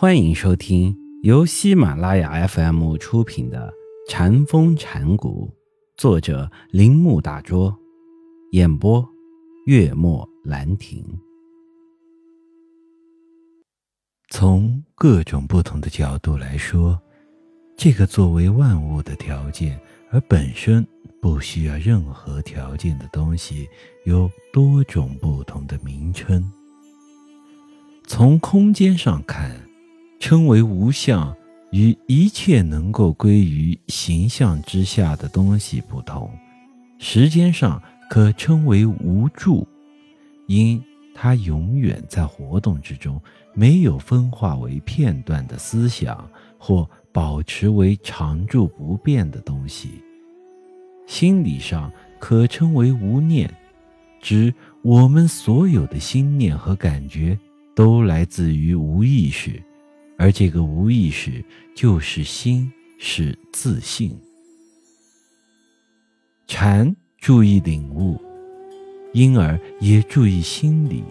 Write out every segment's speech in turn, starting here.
欢迎收听由喜马拉雅 FM 出品的《禅风禅谷，作者铃木大拙，演播月末兰亭。从各种不同的角度来说，这个作为万物的条件而本身不需要任何条件的东西，有多种不同的名称。从空间上看。称为无相，与一切能够归于形象之下的东西不同；时间上可称为无住，因它永远在活动之中，没有分化为片段的思想或保持为常住不变的东西。心理上可称为无念，指我们所有的心念和感觉都来自于无意识。而这个无意识就是心，是自信。禅注意领悟，因而也注意心理。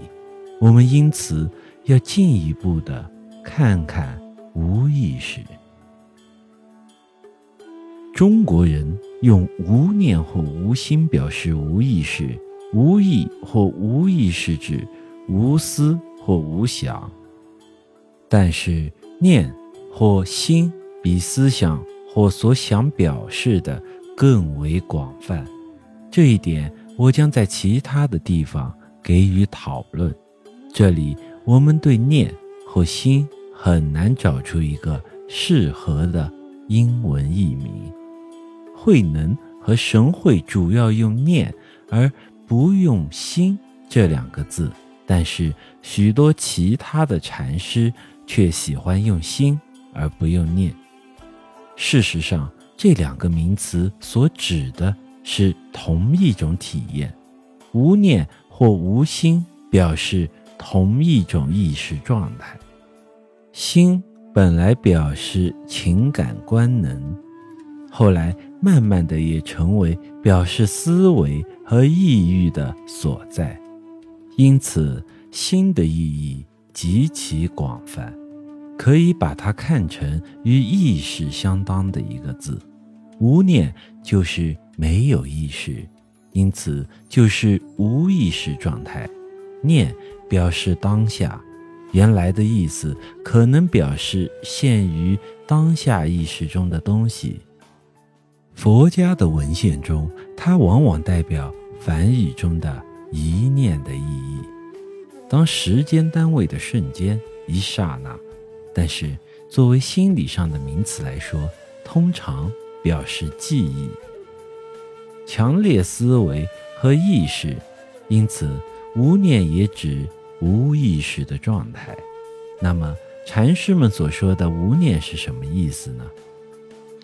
我们因此要进一步的看看无意识。中国人用无念或无心表示无意识，无意或无意识指无思或无想。但是，念或心比思想或所想表示的更为广泛，这一点我将在其他的地方给予讨论。这里我们对念或心很难找出一个适合的英文译名。慧能和神会主要用念而不用心这两个字，但是许多其他的禅师。却喜欢用心而不用念。事实上，这两个名词所指的是同一种体验。无念或无心表示同一种意识状态。心本来表示情感官能，后来慢慢的也成为表示思维和意欲的所在。因此，心的意义。极其广泛，可以把它看成与意识相当的一个字。无念就是没有意识，因此就是无意识状态。念表示当下，原来的意思可能表示限于当下意识中的东西。佛家的文献中，它往往代表梵语中的一念的意义。当时间单位的瞬间，一刹那。但是作为心理上的名词来说，通常表示记忆、强烈思维和意识。因此，无念也指无意识的状态。那么，禅师们所说的无念是什么意思呢？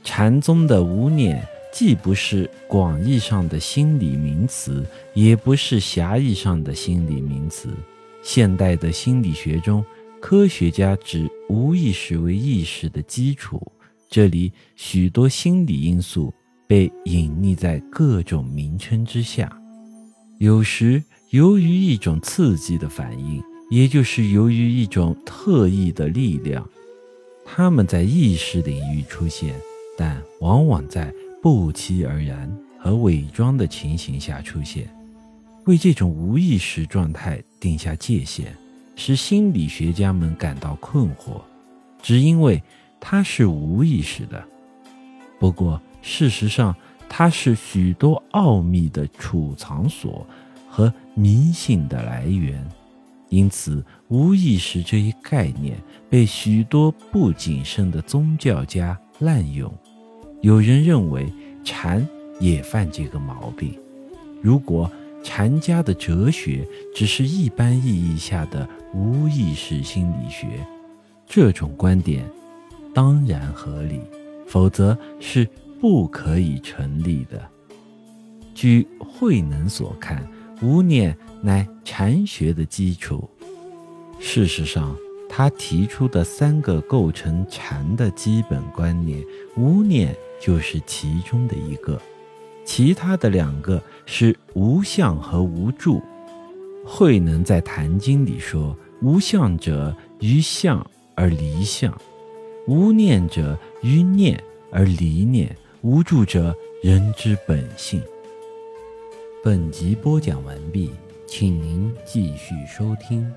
禅宗的无念既不是广义上的心理名词，也不是狭义上的心理名词。现代的心理学中，科学家指无意识为意识的基础。这里许多心理因素被隐匿在各种名称之下。有时由于一种刺激的反应，也就是由于一种特异的力量，它们在意识领域出现，但往往在不期而然和伪装的情形下出现。为这种无意识状态定下界限，使心理学家们感到困惑，只因为它是无意识的。不过，事实上，它是许多奥秘的储藏所和迷信的来源。因此，无意识这一概念被许多不谨慎的宗教家滥用。有人认为禅也犯这个毛病。如果禅家的哲学只是一般意义下的无意识心理学，这种观点当然合理，否则是不可以成立的。据慧能所看，无念乃禅学的基础。事实上，他提出的三个构成禅的基本观念，无念就是其中的一个。其他的两个是无相和无住。慧能在《坛经》里说：“无相者，于相而离相，无念者于念而离念，无助者人之本性。本集播讲完毕，请您继续收听。